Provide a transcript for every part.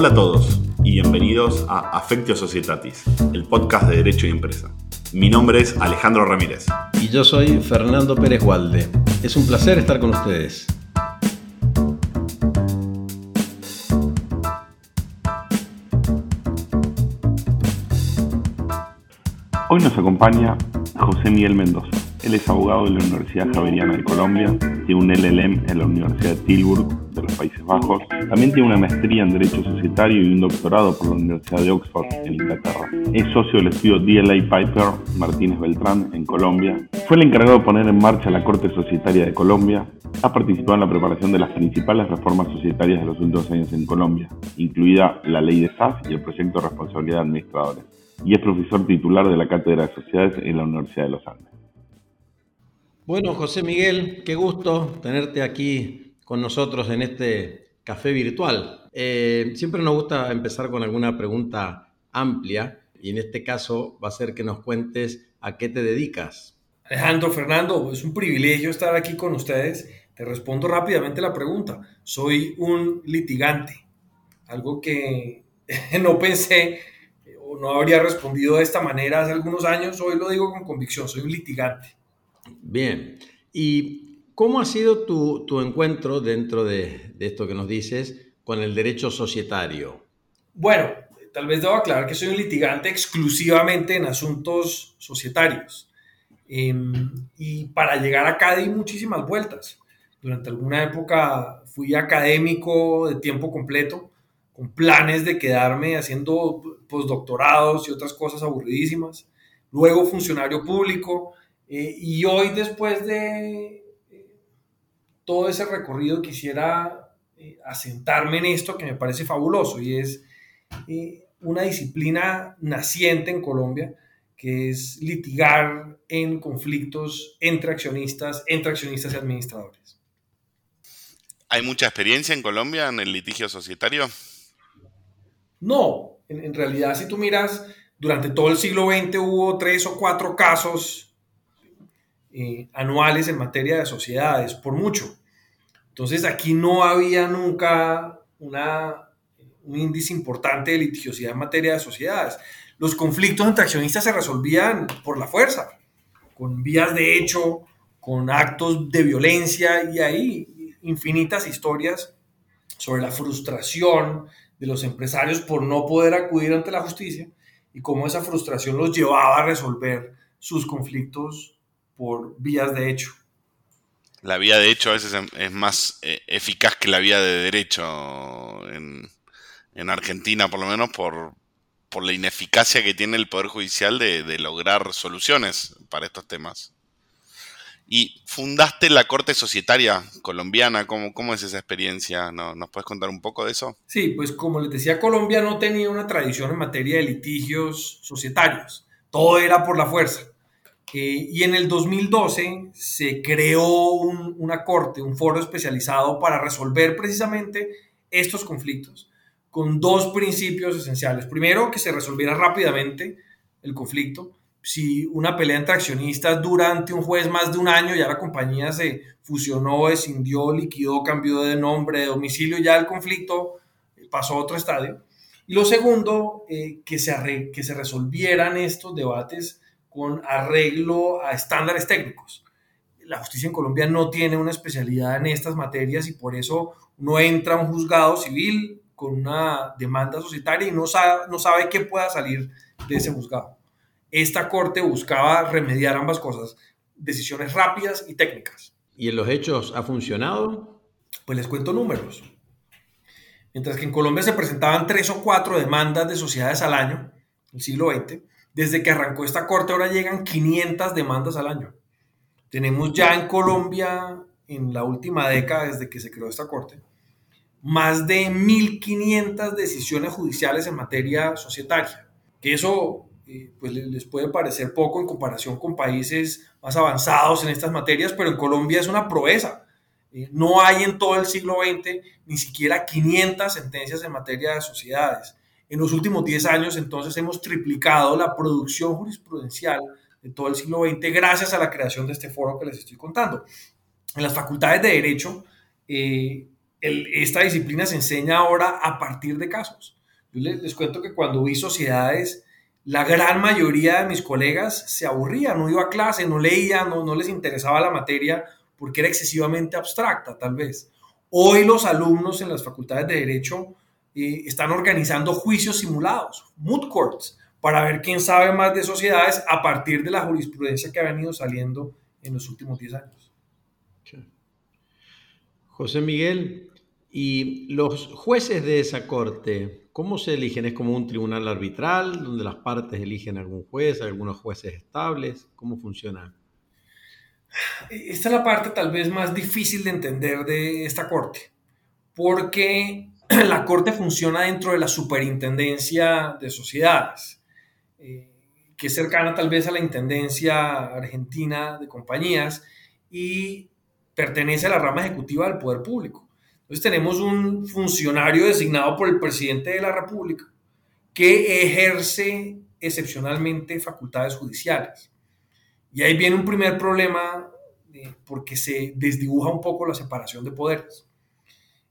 Hola a todos y bienvenidos a Affectio Societatis, el podcast de Derecho y Empresa. Mi nombre es Alejandro Ramírez. Y yo soy Fernando Pérez Walde. Es un placer estar con ustedes. Hoy nos acompaña José Miguel Mendoza. Él es abogado de la Universidad Javeriana de Colombia, tiene un LLM en la Universidad de Tilburg Países Bajos, también tiene una maestría en Derecho Societario y un doctorado por la Universidad de Oxford en Inglaterra. Es socio del estudio DLA Piper Martínez Beltrán en Colombia. Fue el encargado de poner en marcha la Corte Societaria de Colombia. Ha participado en la preparación de las principales reformas societarias de los últimos años en Colombia, incluida la Ley de SAS y el Proyecto de Responsabilidad de Administradores. Y es profesor titular de la Cátedra de Sociedades en la Universidad de los Andes. Bueno, José Miguel, qué gusto tenerte aquí con nosotros en este café virtual. Eh, siempre nos gusta empezar con alguna pregunta amplia y en este caso va a ser que nos cuentes a qué te dedicas. Alejandro, Fernando, es un privilegio estar aquí con ustedes. Te respondo rápidamente la pregunta. Soy un litigante, algo que no pensé o no habría respondido de esta manera hace algunos años. Hoy lo digo con convicción, soy un litigante. Bien. ¿Y cómo ha sido tu, encuentro dentro de, esto que nos dices con el derecho societario? Bueno, tal vez debo aclarar que soy un litigante exclusivamente en asuntos societarios. Em, y para llegar acá di muchísimas vueltas. Durante alguna época fui académico de tiempo completo, con planes de quedarme haciendo postdoctorados y otras cosas aburridísimas. Luego funcionario público, eh, y hoy, después de eh, todo ese recorrido, quisiera eh, asentarme en esto que me parece fabuloso y es una disciplina naciente en Colombia, que es litigar en conflictos entre accionistas, entre accionistas y administradores. ¿Hay mucha experiencia en Colombia en el litigio societario? No, en, en realidad si tú miras, durante todo el siglo XX hubo tres o cuatro casos eh, anuales en materia de sociedades, por mucho. Entonces aquí no había nunca un índice importante de litigiosidad en materia de sociedades. Los conflictos entre accionistas se resolvían por la fuerza, con vías de hecho, con actos de violencia y hay infinitas historias sobre la frustración de los empresarios por no poder acudir ante la justicia y cómo esa frustración los llevaba a resolver sus conflictos por vías de hecho. La vía de hecho a veces es más eh, eficaz que la vía de derecho en, Argentina, por lo menos por, la ineficacia que tiene el Poder Judicial de, lograr soluciones para estos temas. Y fundaste la Corte Societaria Colombiana, ¿cómo, cómo es esa experiencia? ¿Nos, ¿Nos puedes contar un poco de eso? Sí, pues como les decía, Colombia no tenía una tradición en materia de litigios societarios, todo era por la fuerza. Eh, y en el 2012 se creó una corte, un foro especializado para resolver precisamente estos conflictos con dos principios esenciales. Primero, que se resolviera rápidamente el conflicto. Si una pelea entre accionistas dura ante un juez más de un año, ya la compañía se fusionó, escindió, liquidó, cambió de nombre, de domicilio, ya el conflicto pasó a otro estadio. Y lo segundo, eh, que, se que se resolvieran estos debates con arreglo a estándares técnicos. La justicia en Colombia no tiene una especialidad en estas materias y por eso no entra a un juzgado civil con una demanda societaria y no sabe, no sabe qué pueda salir de ese juzgado. Esta corte buscaba remediar ambas cosas, decisiones rápidas y técnicas. ¿Y en los hechos ha funcionado? Pues les cuento números. Mientras que en Colombia se presentaban tres o cuatro demandas de sociedades al año, el siglo XX, desde que arrancó esta corte ahora llegan 500 demandas al año. Tenemos ya en Colombia, en la última década desde que se creó esta corte, más de 1.500 decisiones judiciales en materia societaria. Que eso eh, pues les puede parecer poco en comparación con países más avanzados en estas materias, pero en Colombia es una proeza. Eh, no hay en todo el siglo XX ni siquiera 500 sentencias en materia de sociedades. En los últimos 10 años, entonces, hemos triplicado la producción jurisprudencial de todo el siglo XX gracias a la creación de este foro que les estoy contando. En las facultades de Derecho, eh, esta disciplina se enseña ahora a partir de casos. Yo les, cuento que cuando vi sociedades, la gran mayoría de mis colegas se aburrían, no iba a clase, no leían, no, no les interesaba la materia porque era excesivamente abstracta, tal vez. Hoy los alumnos en las facultades de Derecho eh, están organizando juicios simulados, moot courts, para ver quién sabe más de sociedades a partir de la jurisprudencia que ha venido saliendo en los últimos 10 años. José Miguel, ¿y los jueces de esa corte, cómo se eligen? ¿Es como un tribunal arbitral donde las partes eligen algún juez, algunos jueces estables? ¿Cómo funciona? Esta es la parte tal vez más difícil de entender de esta corte, porque la corte funciona dentro de la superintendencia de sociedades, eh, que es cercana tal vez a la intendencia argentina de compañías y pertenece a la rama ejecutiva del poder público. Entonces tenemos un funcionario designado por el presidente de la República que ejerce excepcionalmente facultades judiciales. Y ahí viene un primer problema porque se desdibuja un poco la separación de poderes.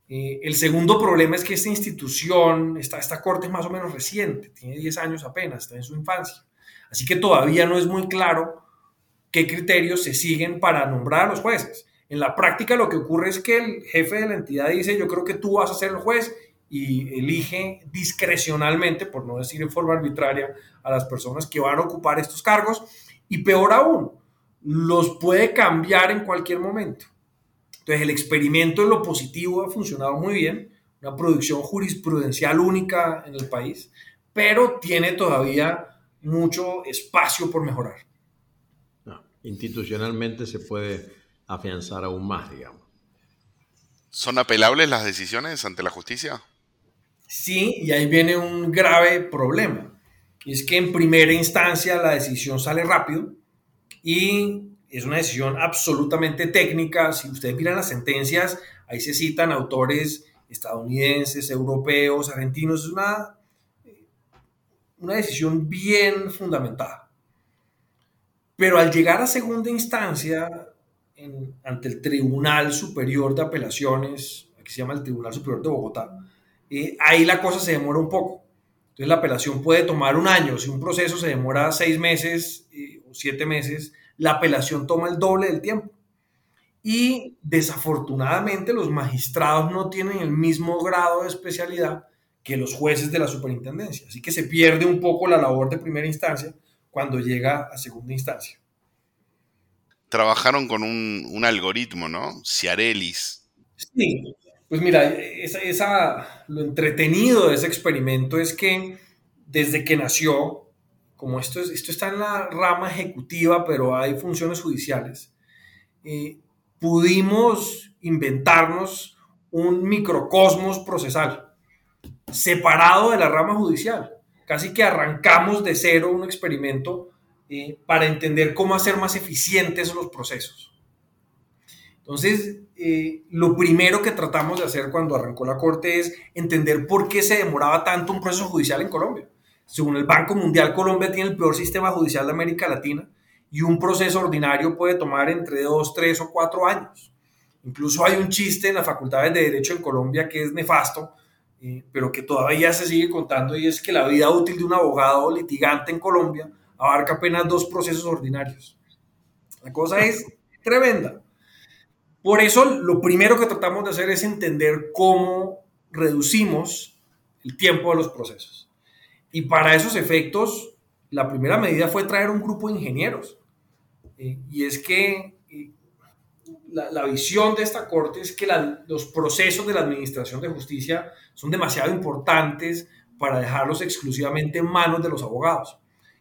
Eh, el segundo problema es que esta institución, esta, esta corte es más o menos reciente, tiene 10 años apenas, está en su infancia. Así que todavía no es muy claro qué criterios se siguen para nombrar a los jueces. En la práctica lo que ocurre es que el jefe de la entidad dice, yo creo que tú vas a ser el juez y elige discrecionalmente, por no decir en forma arbitraria, a las personas que van a ocupar estos cargos y peor aún, los puede cambiar en cualquier momento. Entonces, el experimento en lo positivo ha funcionado muy bien, una producción jurisprudencial única en el país, pero tiene todavía mucho espacio por mejorar. institucionalmente se puede afianzar aún más, digamos. ¿Son apelables las decisiones ante la justicia? Sí, y ahí viene un grave problema. Y es que en primera instancia la decisión sale rápido y es una decisión absolutamente técnica. Si ustedes miran las sentencias, ahí se citan autores estadounidenses, europeos, argentinos. Es una, una decisión bien fundamentada. Pero al llegar a segunda instancia, ante el Tribunal Superior de Apelaciones, que se llama el Tribunal Superior de Bogotá, eh, ahí la cosa se demora un poco. Entonces la apelación puede tomar un año. Si un proceso se demora seis meses eh, o siete meses, la apelación toma el doble del tiempo. Y desafortunadamente los magistrados no tienen el mismo grado de especialidad que los jueces de la superintendencia. Así que se pierde un poco la labor de primera instancia cuando llega a segunda instancia. Trabajaron con un, algoritmo, ¿no? Ciarelis. Sí, pues mira, esa, lo entretenido de ese experimento es que desde que nació, como esto, esto está en la rama ejecutiva, pero hay funciones judiciales, eh, pudimos inventarnos un microcosmos procesal separado de la rama judicial. Casi que arrancamos de cero un experimento eh, para entender cómo hacer más eficientes los procesos. Entonces, eh, lo primero que tratamos de hacer cuando arrancó la Corte es entender por qué se demoraba tanto un proceso judicial en Colombia. Según el Banco Mundial, Colombia tiene el peor sistema judicial de América Latina y un proceso ordinario puede tomar entre dos, tres o cuatro años. Incluso hay un chiste en las facultades de Derecho en Colombia que es nefasto, eh, pero que todavía se sigue contando y es que la vida útil de un abogado litigante en Colombia abarca apenas dos procesos ordinarios. La cosa es tremenda. Por eso, lo primero que tratamos de hacer es entender cómo reducimos el tiempo de los procesos. Y para esos efectos, la primera medida fue traer un grupo de ingenieros. Eh, y es que eh, la, visión de esta corte es que los procesos de la administración de justicia son demasiado importantes para dejarlos exclusivamente en manos de los abogados.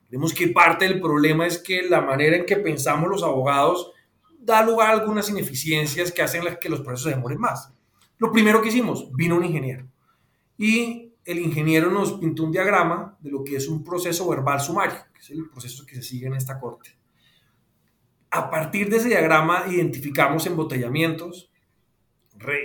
Creemos que parte del problema es que la manera en que pensamos los abogados da lugar a algunas ineficiencias que hacen que los procesos se demoren más. Lo primero que hicimos, vino un ingeniero. Y el ingeniero nos pintó un diagrama de lo que es un proceso verbal sumario, que es el proceso que se sigue en esta corte. A partir de ese diagrama identificamos embotellamientos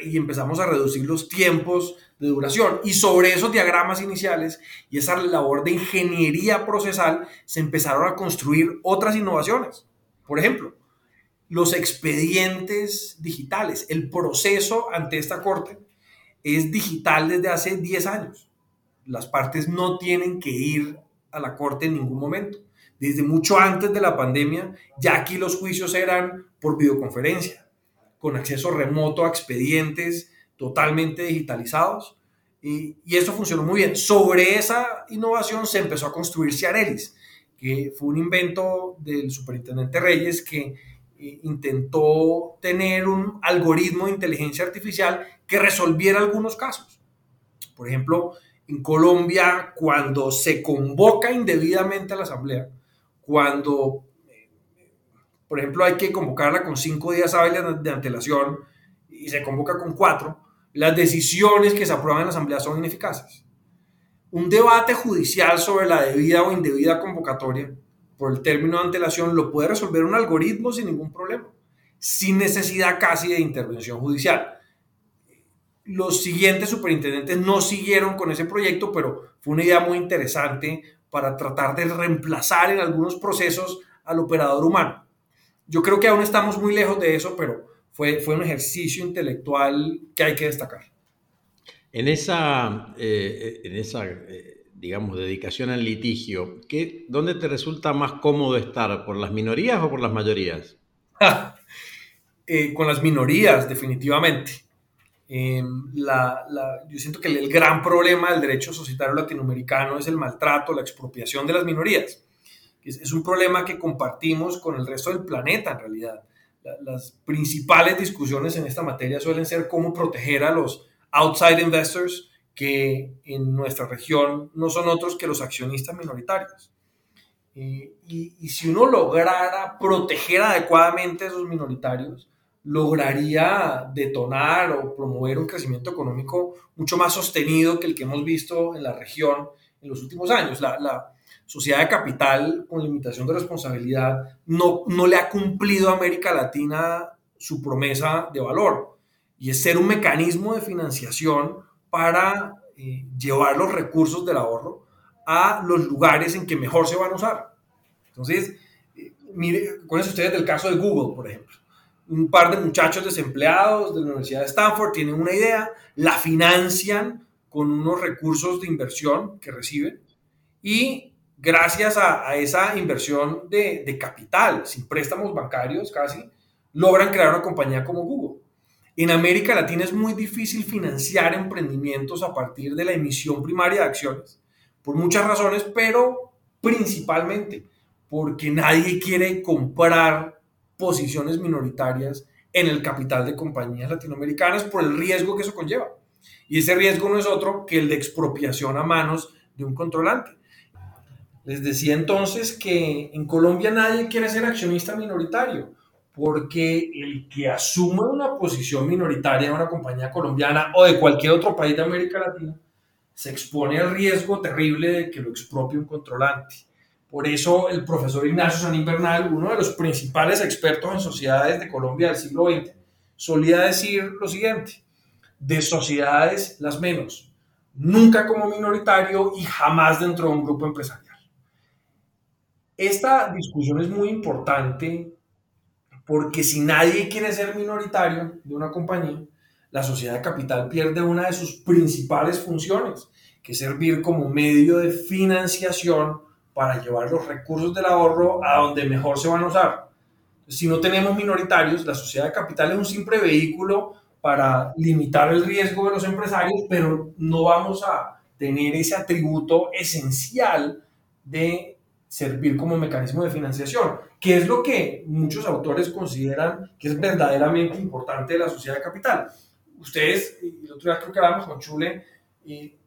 y empezamos a reducir los tiempos de duración. Y sobre esos diagramas iniciales y esa labor de ingeniería procesal se empezaron a construir otras innovaciones. Por ejemplo, los expedientes digitales, el proceso ante esta corte es digital desde hace 10 años. Las partes no tienen que ir a la corte en ningún momento. Desde mucho antes de la pandemia, ya aquí los juicios eran por videoconferencia, con acceso remoto a expedientes totalmente digitalizados. Y, y eso funcionó muy bien. Sobre esa innovación se empezó a construir Ciarelis, que fue un invento del superintendente Reyes que eh, intentó tener un algoritmo de inteligencia artificial que resolviera algunos casos. Por ejemplo, en Colombia, cuando se convoca indebidamente a la asamblea, cuando, eh, por ejemplo, hay que convocarla con cinco días hábiles de antelación y se convoca con cuatro, las decisiones que se aprueban en la asamblea son ineficaces. Un debate judicial sobre la debida o indebida convocatoria por el término de antelación lo puede resolver un algoritmo sin ningún problema, sin necesidad casi de intervención judicial. Los siguientes superintendentes no siguieron con ese proyecto, pero fue una idea muy interesante para tratar de reemplazar en algunos procesos al operador humano. Yo creo que aún estamos muy lejos de eso, pero fue, fue un ejercicio intelectual que hay que destacar. En esa, eh, en esa eh, digamos, dedicación al litigio, ¿qué, ¿dónde te resulta más cómodo estar? ¿Por las minorías o por las mayorías? Eh, con las minorías, definitivamente. Em, la, yo siento que el, gran problema del derecho societario latinoamericano es el maltrato, la expropiación de las minorías. Es, es un problema que compartimos con el resto del planeta, en realidad. las principales discusiones en esta materia suelen ser cómo proteger a los outside investors, que en nuestra región no son otros que los accionistas minoritarios. y, y, si uno lograra proteger adecuadamente a esos minoritarios, lograría detonar o promover un crecimiento económico mucho más sostenido que el que hemos visto en la región en los últimos años. La, sociedad de capital con limitación de responsabilidad no, no le ha cumplido a América Latina su promesa de valor y es ser un mecanismo de financiación para eh, llevar los recursos del ahorro a los lugares en que mejor se van a usar. Entonces, eh, mire, acuérdense ustedes del caso de Google, por ejemplo. Un par de muchachos desempleados de la Universidad de Stanford tienen una idea, la financian con unos recursos de inversión que reciben y gracias a, esa inversión de, capital, sin préstamos bancarios casi, logran crear una compañía como Google. En América Latina es muy difícil financiar emprendimientos a partir de la emisión primaria de acciones, por muchas razones, pero principalmente porque nadie quiere comprar posiciones minoritarias en el capital de compañías latinoamericanas por el riesgo que eso conlleva. Y ese riesgo no es otro que el de expropiación a manos de un controlante. Les decía entonces que en Colombia nadie quiere ser accionista minoritario porque el que asume una posición minoritaria en una compañía colombiana o de cualquier otro país de América Latina se expone al riesgo terrible de que lo expropie un controlante. Por eso el profesor Ignacio San Invernal, uno de los principales expertos en sociedades de Colombia del siglo XX, solía decir lo siguiente, de sociedades las menos, nunca como minoritario y jamás dentro de un grupo empresarial. Esta discusión es muy importante porque si nadie quiere ser minoritario de una compañía, la sociedad de capital pierde una de sus principales funciones, que es servir como medio de financiación para llevar los recursos del ahorro a donde mejor se van a usar. Si no tenemos minoritarios, la sociedad de capital es un simple vehículo para limitar el riesgo de los empresarios, pero no vamos a tener ese atributo esencial de servir como mecanismo de financiación, que es lo que muchos autores consideran que es verdaderamente importante de la sociedad de capital. Ustedes, el otro día creo que hablamos con Chule,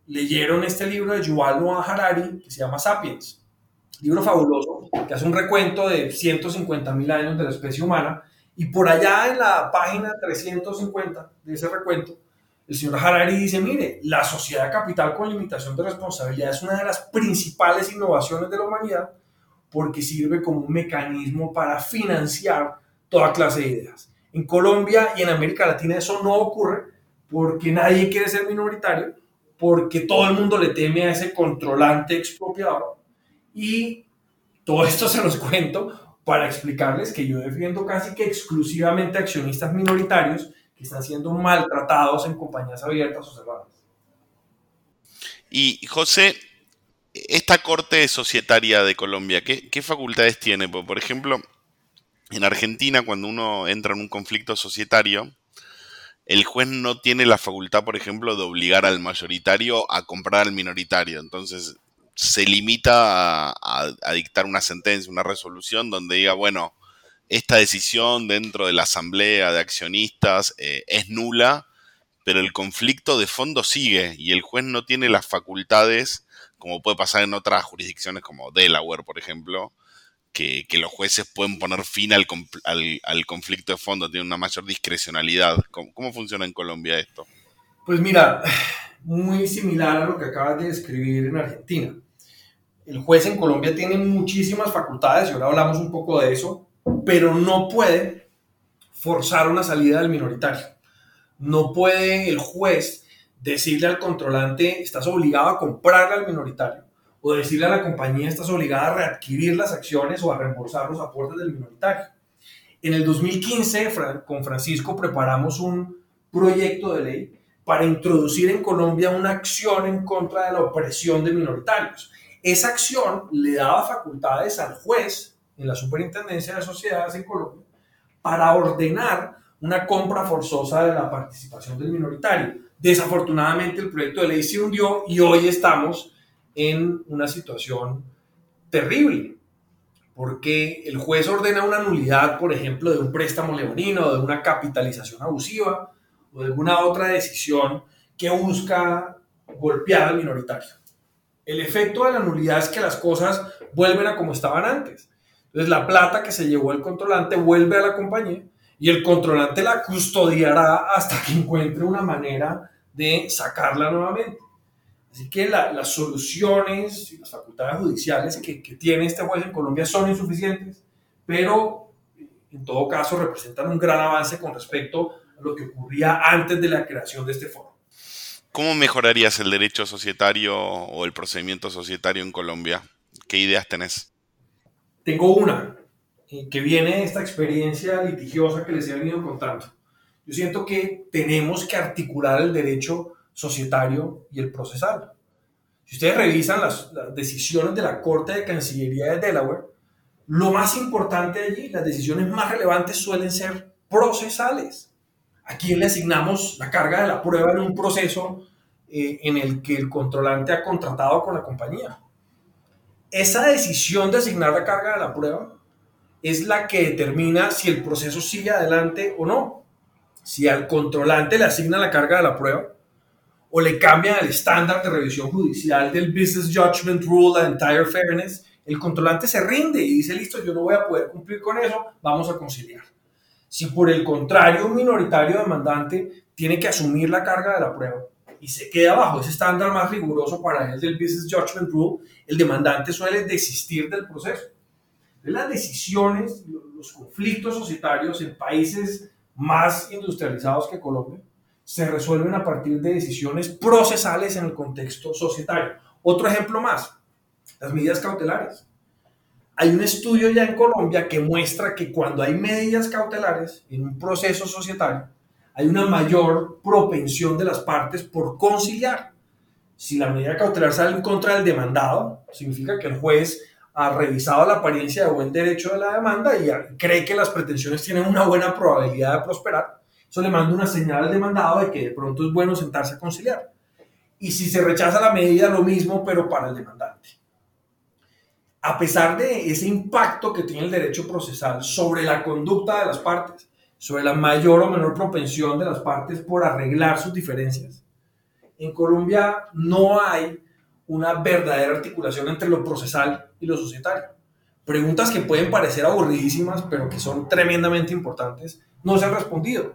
leyeron este libro de Yuval Noah Harari que se llama Sapiens, libro fabuloso que hace un recuento de 150 mil años de la especie humana y por allá en la página 350 de ese recuento el señor Harari dice, mire, la sociedad capital con limitación de responsabilidad es una de las principales innovaciones de la humanidad porque sirve como un mecanismo para financiar toda clase de ideas. En Colombia y en América Latina eso no ocurre porque nadie quiere ser minoritario, porque todo el mundo le teme a ese controlante expropiador. Y todo esto se los cuento para explicarles que yo defiendo casi que exclusivamente accionistas minoritarios que están siendo maltratados en compañías abiertas o cerradas. Y José, esta corte societaria de Colombia, ¿qué, facultades tiene? Por ejemplo, en Argentina, cuando uno entra en un conflicto societario, el juez no tiene la facultad, por ejemplo, de obligar al mayoritario a comprar al minoritario. Entonces, se limita a, dictar una sentencia, una resolución donde diga, bueno, esta decisión dentro de la asamblea de accionistas eh, es nula, pero el conflicto de fondo sigue y el juez no tiene las facultades, como puede pasar en otras jurisdicciones como Delaware, por ejemplo, que, los jueces pueden poner fin al, conflicto de fondo, tienen una mayor discrecionalidad. ¿Cómo, funciona en Colombia esto? Pues mira, muy similar a lo que acabas de describir en Argentina. El juez en Colombia tiene muchísimas facultades, y ahora hablamos un poco de eso, pero no puede forzar una salida del minoritario. No puede el juez decirle al controlante, estás obligado a comprarle al minoritario, o decirle a la compañía, estás obligada a readquirir las acciones o a reembolsar los aportes del minoritario. En el 2015, con Francisco, preparamos un proyecto de ley para introducir en Colombia una acción en contra de la opresión de minoritarios. Esa acción le daba facultades al juez en la Superintendencia de Sociedades en Colombia para ordenar una compra forzosa de la participación del minoritario. Desafortunadamente el proyecto de ley se hundió y hoy estamos en una situación terrible, porque el juez ordena una nulidad, por ejemplo, de un préstamo leonino, de una capitalización abusiva o de alguna otra decisión que busca golpear al minoritario. El efecto de la nulidad es que las cosas vuelven a como estaban antes. Entonces la plata que se llevó el controlante vuelve a la compañía y el controlante la custodiará hasta que encuentre una manera de sacarla nuevamente. Así que las soluciones y las facultades judiciales que, que tiene este juez en Colombia son insuficientes, pero en todo caso representan un gran avance con respecto a lo que ocurría antes de la creación de este foro. ¿Cómo mejorarías el derecho societario o el procedimiento societario en Colombia? ¿Qué ideas tenés? Tengo una, eh, que viene de esta experiencia litigiosa que les he venido contando. Yo siento que tenemos que articular el derecho societario y el procesal. Si ustedes revisan las, las, decisiones de la Corte de Cancillería de Delaware, lo más importante allí, las decisiones más relevantes suelen ser procesales a quién le asignamos la carga de la prueba en un proceso eh, en el que el controlante ha contratado con la compañía. Esa decisión de asignar la carga de la prueba es la que determina si el proceso sigue adelante o no. Si al controlante le asigna la carga de la prueba o le cambian el estándar de revisión judicial del Business Judgment Rule a Entire Fairness, el controlante se rinde y dice, listo, yo no voy a poder cumplir con eso, vamos a conciliar. Si por el contrario un minoritario demandante tiene que asumir la carga de la prueba y se queda bajo ese estándar más riguroso para él del Business Judgment Rule, el demandante suele desistir del proceso. Las decisiones, los conflictos societarios en países más industrializados que Colombia se resuelven a partir de decisiones procesales en el contexto societario. Otro ejemplo más, las medidas cautelares. Hay un estudio ya en Colombia que muestra que cuando hay medidas cautelares en un proceso societario, hay una mayor propensión de las partes por conciliar. Si la medida cautelar sale en contra del demandado, significa que el juez ha revisado la apariencia de buen derecho de la demanda y cree que las pretensiones tienen una buena probabilidad de prosperar. Eso le manda una señal al demandado de que de pronto es bueno sentarse a conciliar. Y si se rechaza la medida, lo mismo, pero para el demandante a pesar de ese impacto que tiene el derecho procesal sobre la conducta de las partes, sobre la mayor o menor propensión de las partes por arreglar sus diferencias, en Colombia no hay una verdadera articulación entre lo procesal y lo societario. Preguntas que pueden parecer aburridísimas, pero que son tremendamente importantes, no se han respondido.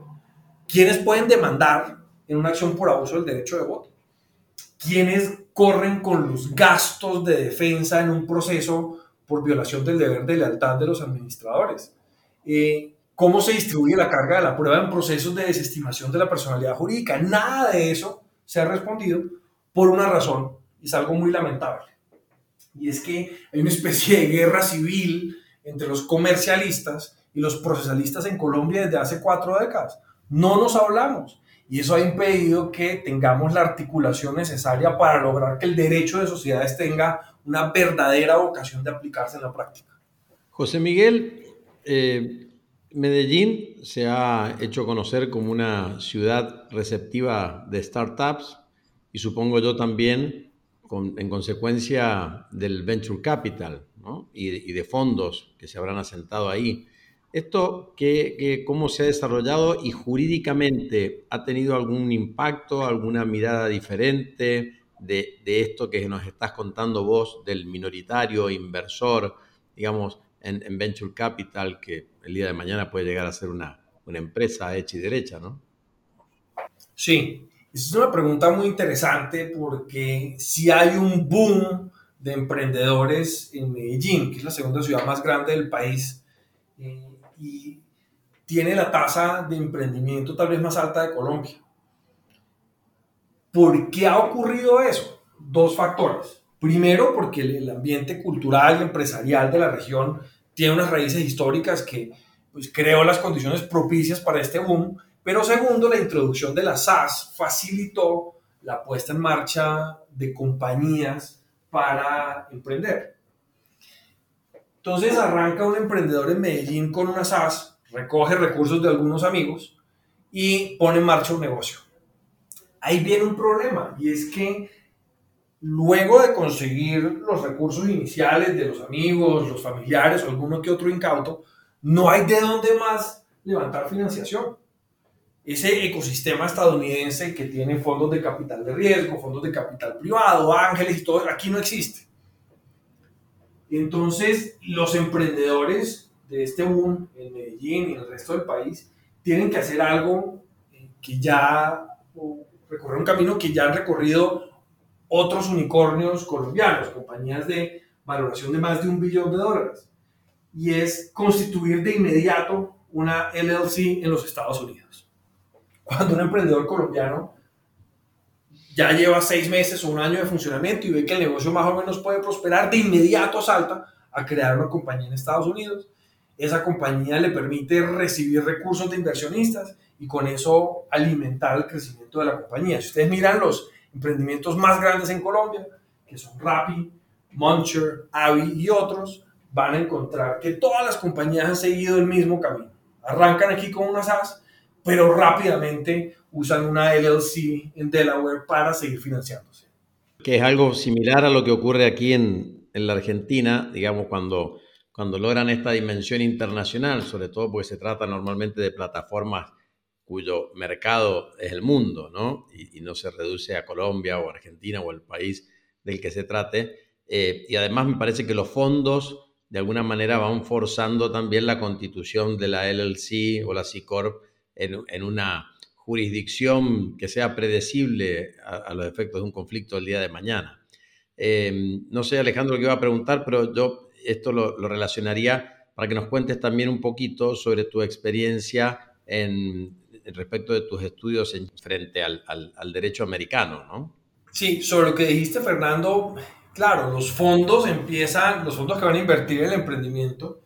¿Quiénes pueden demandar en una acción por abuso del derecho de voto? ¿Quiénes corren con los gastos de defensa en un proceso por violación del deber de lealtad de los administradores. Eh, ¿Cómo se distribuye la carga de la prueba en procesos de desestimación de la personalidad jurídica? Nada de eso se ha respondido por una razón, y es algo muy lamentable. Y es que hay una especie de guerra civil entre los comercialistas y los procesalistas en Colombia desde hace cuatro décadas. no nos hablamos. Y eso ha impedido que tengamos la articulación necesaria para lograr que el derecho de sociedades tenga una verdadera vocación de aplicarse en la práctica. José Miguel, eh, Medellín se ha hecho conocer como una ciudad receptiva de startups y supongo yo también en consecuencia del venture capital y, de, fondos que se habrán asentado ahí. ¿Esto qué, cómo se ha desarrollado y jurídicamente ha tenido algún impacto, alguna mirada diferente de, de esto que nos estás contando vos del minoritario inversor, digamos, en, venture capital que el día de mañana puede llegar a ser una, una empresa hecha y derecha, ¿no? Sí, es una pregunta muy interesante porque si hay un boom de emprendedores en Medellín, que es la segunda ciudad más grande del país, eh, tiene la tasa de emprendimiento tal vez más alta de Colombia. ¿Por qué ha ocurrido eso? Dos factores. Primero, porque el ambiente cultural y empresarial de la región tiene unas raíces históricas que pues, creó las condiciones propicias para este boom. Pero segundo, la introducción de la SAS facilitó la puesta en marcha de compañías para emprender. Entonces arranca un emprendedor en Medellín con una SAS, recoge recursos de algunos amigos y pone en marcha un negocio. Ahí viene un problema y es que luego de conseguir los recursos iniciales de los amigos, los familiares o alguno que otro incauto, no hay de dónde más levantar financiación. Ese ecosistema estadounidense que tiene fondos de capital de riesgo, fondos de capital privado, ángeles y todo, aquí no existe. Entonces, los emprendedores de este boom en Medellín y en el resto del país tienen que hacer algo que ya, recorrer un camino que ya han recorrido otros unicornios colombianos, compañías de valoración de más de un billón de dólares. Y es constituir de inmediato una LLC en los Estados Unidos. Cuando un emprendedor colombiano ya lleva seis meses o un año de funcionamiento y ve que el negocio más o menos puede prosperar, de inmediato salta a crear una compañía en Estados Unidos. Esa compañía le permite recibir recursos de inversionistas y con eso alimentar el crecimiento de la compañía. Si ustedes miran los emprendimientos más grandes en Colombia, que son Rappi, Muncher, Avi y otros, van a encontrar que todas las compañías han seguido el mismo camino. Arrancan aquí con una SaaS, pero rápidamente usan una LLC en Delaware para seguir financiándose. Que es algo similar a lo que ocurre aquí en, en la Argentina, digamos, cuando, cuando logran esta dimensión internacional, sobre todo porque se trata normalmente de plataformas cuyo mercado es el mundo, ¿no? Y, no se reduce a Colombia o Argentina o el país del que se trate. Eh, y además me parece que los fondos de alguna manera van forzando también la constitución de la LLC o la C en, una jurisdicción que sea predecible a, los efectos de un conflicto el día de mañana. Eh, no sé, Alejandro, lo que iba a preguntar, pero yo esto lo, relacionaría para que nos cuentes también un poquito sobre tu experiencia en, respecto de tus estudios en, frente al, al, derecho americano, ¿no? Sí, sobre lo que dijiste, Fernando, claro, los fondos empiezan, los fondos que van a invertir en el emprendimiento,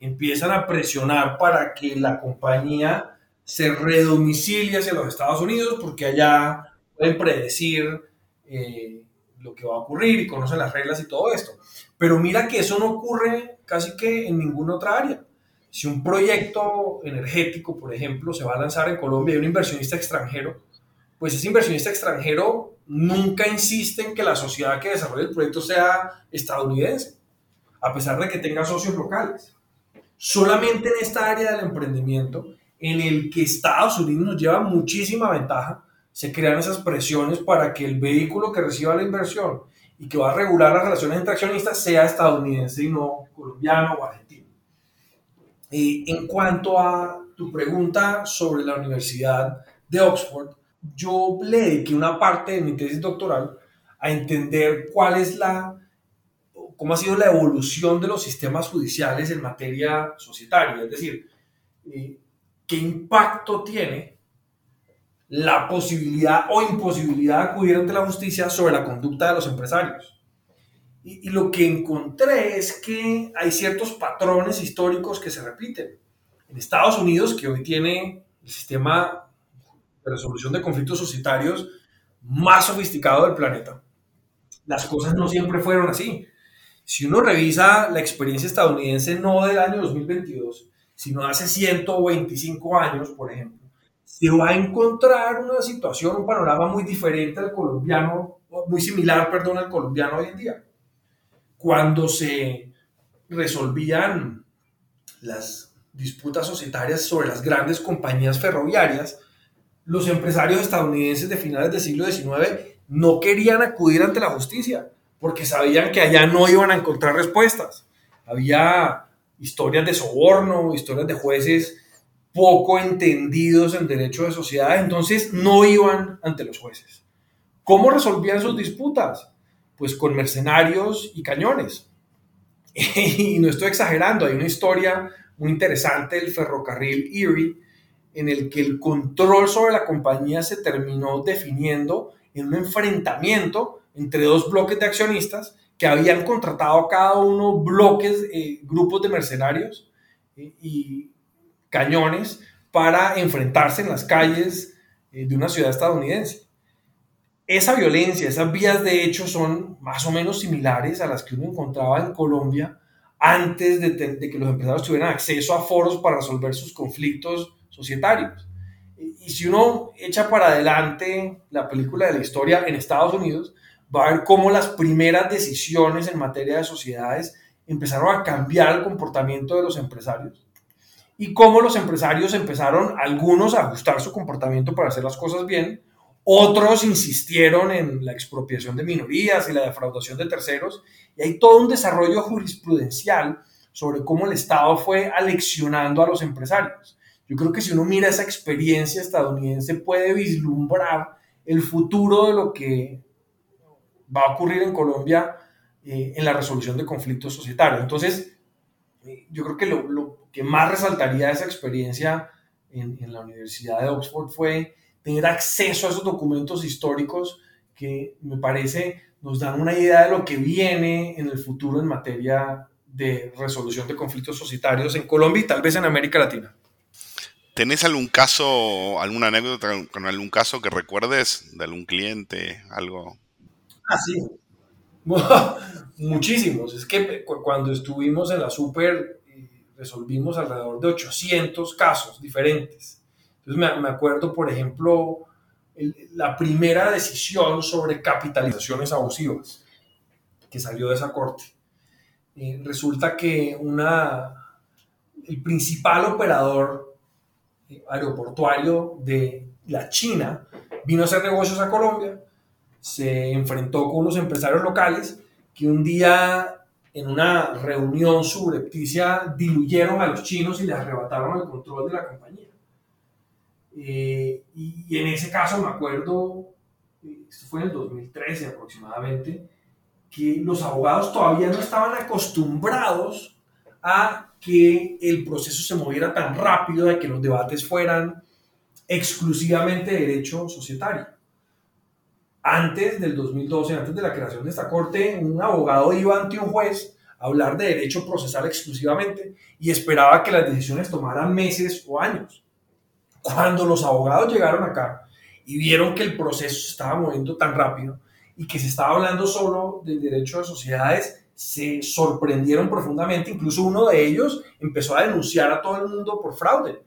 empiezan a presionar para que la compañía se redomicilie hacia los Estados Unidos porque allá pueden predecir eh, lo que va a ocurrir y conocen las reglas y todo esto. Pero mira que eso no ocurre casi que en ninguna otra área. Si un proyecto energético, por ejemplo, se va a lanzar en Colombia y un inversionista extranjero, pues ese inversionista extranjero nunca insiste en que la sociedad que desarrolle el proyecto sea estadounidense, a pesar de que tenga socios locales. Solamente en esta área del emprendimiento, en el que Estados Unidos nos lleva muchísima ventaja, se crean esas presiones para que el vehículo que reciba la inversión y que va a regular las relaciones entre accionistas sea estadounidense y no colombiano o argentino. Eh, en cuanto a tu pregunta sobre la Universidad de Oxford, yo le dediqué una parte de mi tesis doctoral a entender cuál es la, cómo ha sido la evolución de los sistemas judiciales en materia societaria, es decir, eh, qué impacto tiene la posibilidad o imposibilidad de acudir ante la justicia sobre la conducta de los empresarios. Y, lo que encontré es que hay ciertos patrones históricos que se repiten. En Estados Unidos, que hoy tiene el sistema de resolución de conflictos societarios más sofisticado del planeta. Las cosas no siempre fueron así. Si uno revisa la experiencia estadounidense no del año 2022, sino hace 125 años, por ejemplo, se va a encontrar una situación, un panorama muy diferente al colombiano, muy similar, perdón, al colombiano hoy en día. Cuando se resolvían las disputas societarias sobre las grandes compañías ferroviarias, los empresarios estadounidenses de finales del siglo XIX no querían acudir ante la justicia porque sabían que allá no iban a encontrar respuestas. Había historias de soborno, historias de jueces poco entendidos en derecho de sociedad, entonces no iban ante los jueces. ¿Cómo resolvían sus disputas? Pues con mercenarios y cañones. y no estoy exagerando, hay una historia muy interesante del ferrocarril Erie en el que el control sobre la compañía se terminó definiendo en un enfrentamiento entre dos bloques de accionistas que habían contratado cada uno bloques, eh, grupos de mercenarios eh, y cañones para enfrentarse en las calles eh, de una ciudad estadounidense. Esa violencia, esas vías de hecho son más o menos similares a las que uno encontraba en Colombia antes de, de que los empresarios tuvieran acceso a foros para resolver sus conflictos societarios. Y si uno echa para adelante la película de la historia en Estados Unidos, va a ver cómo las primeras decisiones en materia de sociedades empezaron a cambiar el comportamiento de los empresarios y cómo los empresarios empezaron algunos a ajustar su comportamiento para hacer las cosas bien, otros insistieron en la expropiación de minorías y la defraudación de terceros, y hay todo un desarrollo jurisprudencial sobre cómo el Estado fue aleccionando a los empresarios. Yo creo que si uno mira esa experiencia estadounidense puede vislumbrar el futuro de lo que va a ocurrir en Colombia eh, en la resolución de conflictos societarios. Entonces, eh, yo creo que lo, que más resaltaría esa experiencia en, en, la Universidad de Oxford fue tener acceso a esos documentos históricos que me parece nos dan una idea de lo que viene en el futuro en materia de resolución de conflictos societarios en Colombia y tal vez en América Latina. ¿Tenés algún caso, alguna anécdota con algún caso que recuerdes de algún cliente, algo Ah, sí. Muchísimos. Es que cuando estuvimos en la Super resolvimos alrededor de 800 casos diferentes. Entonces me, acuerdo, por ejemplo, la primera decisión sobre capitalizaciones abusivas que salió de esa corte. Eh, resulta que una, el principal operador eh, aeroportuario de la China vino a hacer negocios a Colombia se enfrentó con unos empresarios locales que un día en una reunión subrepticia diluyeron a los chinos y les arrebataron el control de la compañía. Eh, y, en ese caso me acuerdo, esto fue en el 2013 aproximadamente, que los abogados todavía no estaban acostumbrados a que el proceso se moviera tan rápido, de que los debates fueran exclusivamente de derecho societario antes del 2012, antes de la creación de esta corte, un abogado iba ante un juez a hablar de derecho procesal exclusivamente y esperaba que las decisiones tomaran meses o años. Cuando los abogados llegaron acá y vieron que el proceso se estaba moviendo tan rápido y que se estaba hablando solo del derecho de sociedades, se sorprendieron profundamente. Incluso uno de ellos empezó a denunciar a todo el mundo por fraude.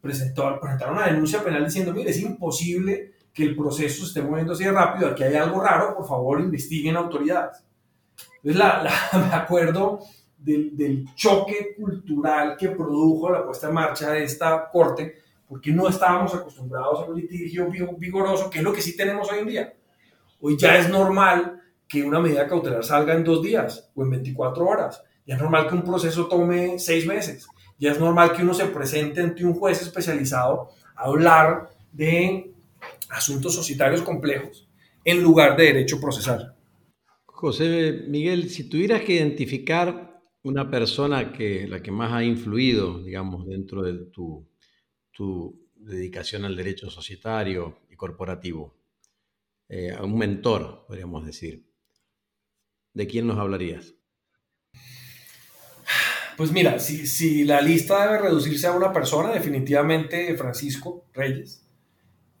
Presentó, presentaron una denuncia penal diciendo, mire, es imposible que el proceso se esté moviendo así de rápido, aquí hay algo raro, por favor investiguen autoridades. Entonces, la, me acuerdo del, del, choque cultural que produjo la puesta en marcha de esta corte, porque no estábamos acostumbrados a un litigio vigoroso, que es lo que sí tenemos hoy en día. Hoy ya es normal que una medida cautelar salga en dos días o en 24 horas. Ya es normal que un proceso tome seis meses. Ya es normal que uno se presente ante un juez especializado a hablar de asuntos societarios complejos en lugar de derecho procesal. José Miguel, si tuvieras que identificar una persona que la que más ha influido, digamos, dentro de tu, tu dedicación al derecho societario y corporativo, eh, a un mentor, podríamos decir, ¿de quién nos hablarías? Pues mira, si, si la lista debe reducirse a una persona, definitivamente Francisco Reyes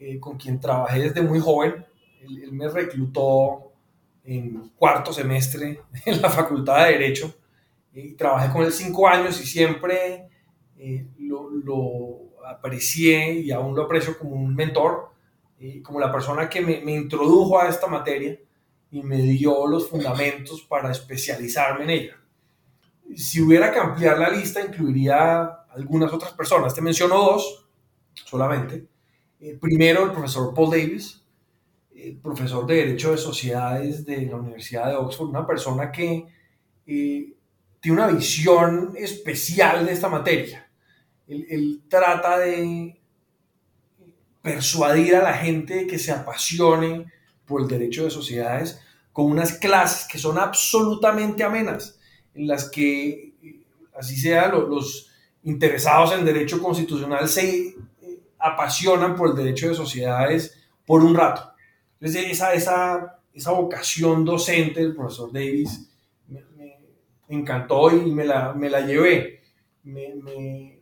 eh, con quien trabajé desde muy joven. Él, me reclutó en cuarto semestre en la Facultad de Derecho y trabajé con él cinco años y siempre eh, lo, lo, aprecié y aún lo aprecio como un mentor, como la persona que me, me introdujo a esta materia y me dio los fundamentos para especializarme en ella. Si hubiera que ampliar la lista, incluiría algunas otras personas. Te menciono dos solamente. Eh, primero, el profesor Paul Davis, profesor de Derecho de Sociedades de la Universidad de Oxford, una persona que eh, tiene una visión especial de esta materia. él, trata de persuadir a la gente que se apasione por el derecho de sociedades con unas clases que son absolutamente amenas, en las que, así sea, los, interesados en derecho constitucional se eh, apasionan por el derecho de sociedades por un rato. Entonces, esa, esa, esa vocación docente del profesor Davis me, encantó y me la, me la llevé. Me, me,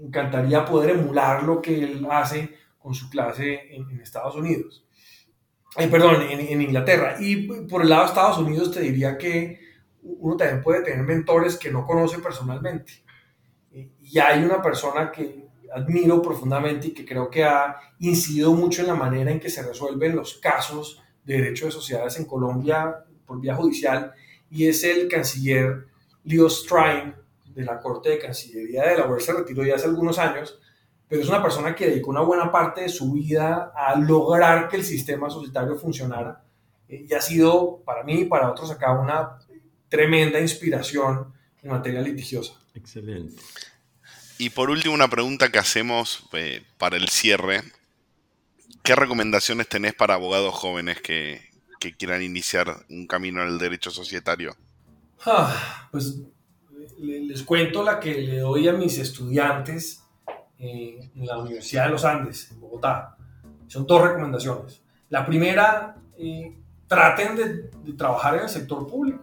encantaría poder emular lo que él hace con su clase en, en Estados Unidos perdón, en, Inglaterra. Y por el lado de Estados Unidos te diría que uno también puede tener mentores que no conoce personalmente. Y hay una persona que admiro profundamente y que creo que ha incidido mucho en la manera en que se resuelven los casos de derecho de sociedades en Colombia por vía judicial, y es el canciller Leo Strine de la Corte de Cancillería de la se retiró ya hace algunos años, pero es una persona que dedicó una buena parte de su vida a lograr que el sistema societario funcionara eh, y ha sido para mí y para otros acá una tremenda inspiración en materia litigiosa. Excelente. Y por último, una pregunta que hacemos eh, para el cierre. ¿Qué recomendaciones tenés para abogados jóvenes que, quieran iniciar un camino en el derecho societario? Ah, pues les cuento la que le doy a mis estudiantes en la Universidad de los Andes, en Bogotá. Son dos recomendaciones. La primera, eh, traten de, trabajar en el sector público.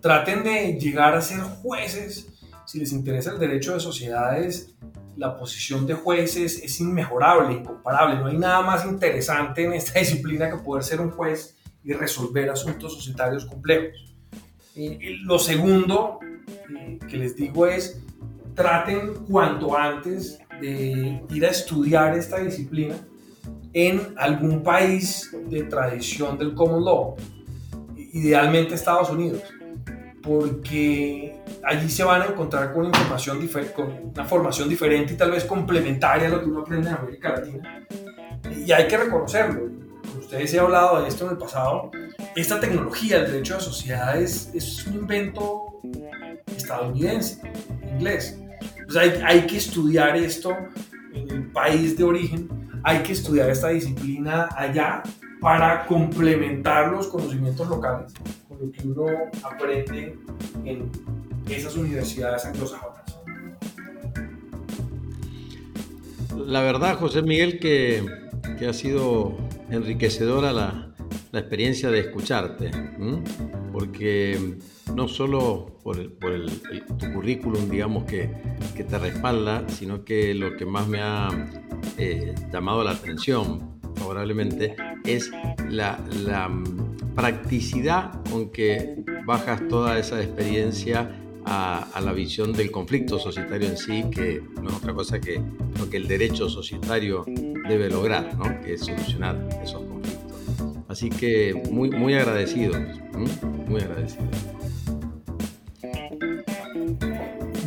Traten de llegar a ser jueces. Si les interesa el derecho de sociedades, la posición de jueces es inmejorable, incomparable. No hay nada más interesante en esta disciplina que poder ser un juez y resolver asuntos societarios complejos. Eh, lo segundo eh, que les digo es, traten cuanto antes de ir a estudiar esta disciplina en algún país de tradición del common law, idealmente Estados Unidos, porque allí se van a encontrar con información con una formación diferente y tal vez complementaria a lo que uno aprende en América Latina. Y hay que reconocerlo. Ustedes he hablado de esto en el pasado. Esta tecnología, el derecho de sociedades, es un invento estadounidense, inglés hay, que estudiar esto en el país de origen, hay que estudiar esta disciplina allá para complementar los conocimientos locales con lo que uno aprende en esas universidades anglosajonas. La verdad, José Miguel, que, que ha sido enriquecedora la, la experiencia de escucharte, porque no solo por, tu currículum, digamos, que, te respalda, sino que lo que más me ha eh, llamado la atención favorablemente es la, mm, practicidad con que bajas toda esa experiencia a, la visión del conflicto societario en sí, que no es otra cosa que lo que el derecho societario debe lograr, ¿no? que es solucionar esos conflictos. Así que muy, muy agradecido, muy agradecido.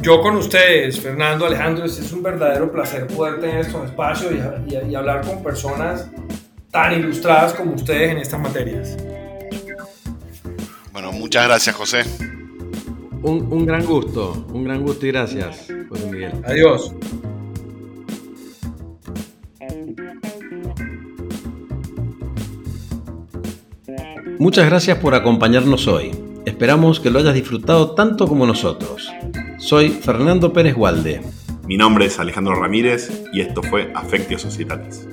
Yo con ustedes, Fernando, Alejandro, es un verdadero placer poder tener estos espacios y, hablar con personas tan ilustradas como ustedes en estas materias. Bueno, muchas gracias, José. Un, un, gran gusto, un gran gusto y gracias, José Miguel. Adiós. Muchas gracias por acompañarnos hoy. Esperamos que lo hayas disfrutado tanto como nosotros. Soy Fernando Pérez Gualde. Mi nombre es Alejandro Ramírez y esto fue Afectio Societatis.